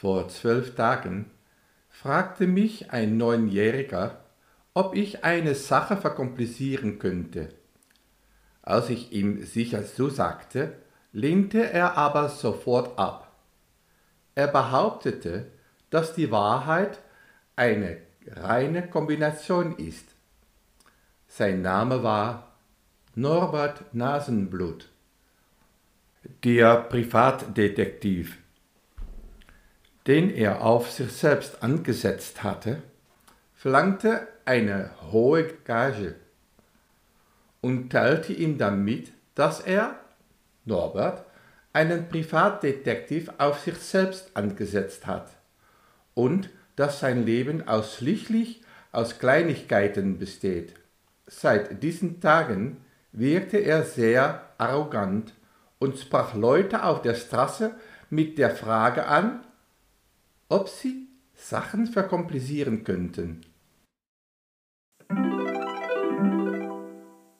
Vor zwölf Tagen fragte mich ein Neunjähriger, ob ich eine Sache verkomplizieren könnte. Als ich ihm sicher zusagte, lehnte er aber sofort ab. Er behauptete, dass die Wahrheit eine reine Kombination ist. Sein Name war Norbert Nasenblut, der Privatdetektiv, den er auf sich selbst angesetzt hatte, verlangte eine hohe Gage und teilte ihm damit, dass er, Norbert, einen Privatdetektiv auf sich selbst angesetzt hat und dass sein Leben ausschließlich aus Kleinigkeiten besteht. Seit diesen Tagen wirkte er sehr arrogant und sprach Leute auf der Straße mit der Frage an, ob sie Sachen verkomplizieren könnten.